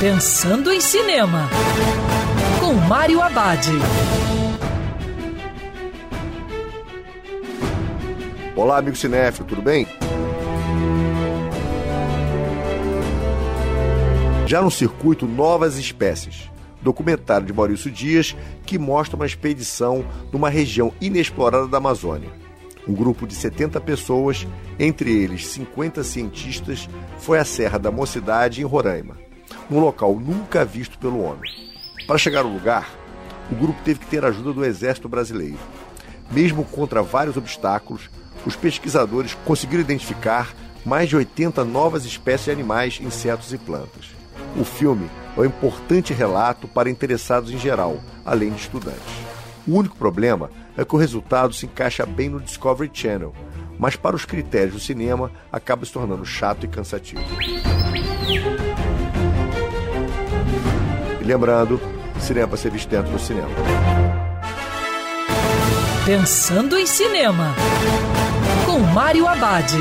Pensando em Cinema, com Mário Abad. Olá, amigo cinéfilo, tudo bem? Já no circuito Novas Espécies, documentário de Maurício Dias que mostra uma expedição numa região inexplorada da Amazônia. Um grupo de 70 pessoas, entre eles 50 cientistas, foi à Serra da Mocidade, em Roraima num local nunca visto pelo homem. Para chegar ao lugar, o grupo teve que ter a ajuda do Exército Brasileiro. Mesmo contra vários obstáculos, os pesquisadores conseguiram identificar mais de 80 novas espécies de animais, insetos e plantas. O filme é um importante relato para interessados em geral, além de estudantes. O único problema é que o resultado se encaixa bem no Discovery Channel, mas para os critérios do cinema acaba se tornando chato e cansativo. Lembrando, cinema para ser visto dentro do cinema. Pensando em Cinema, com Mário Abade.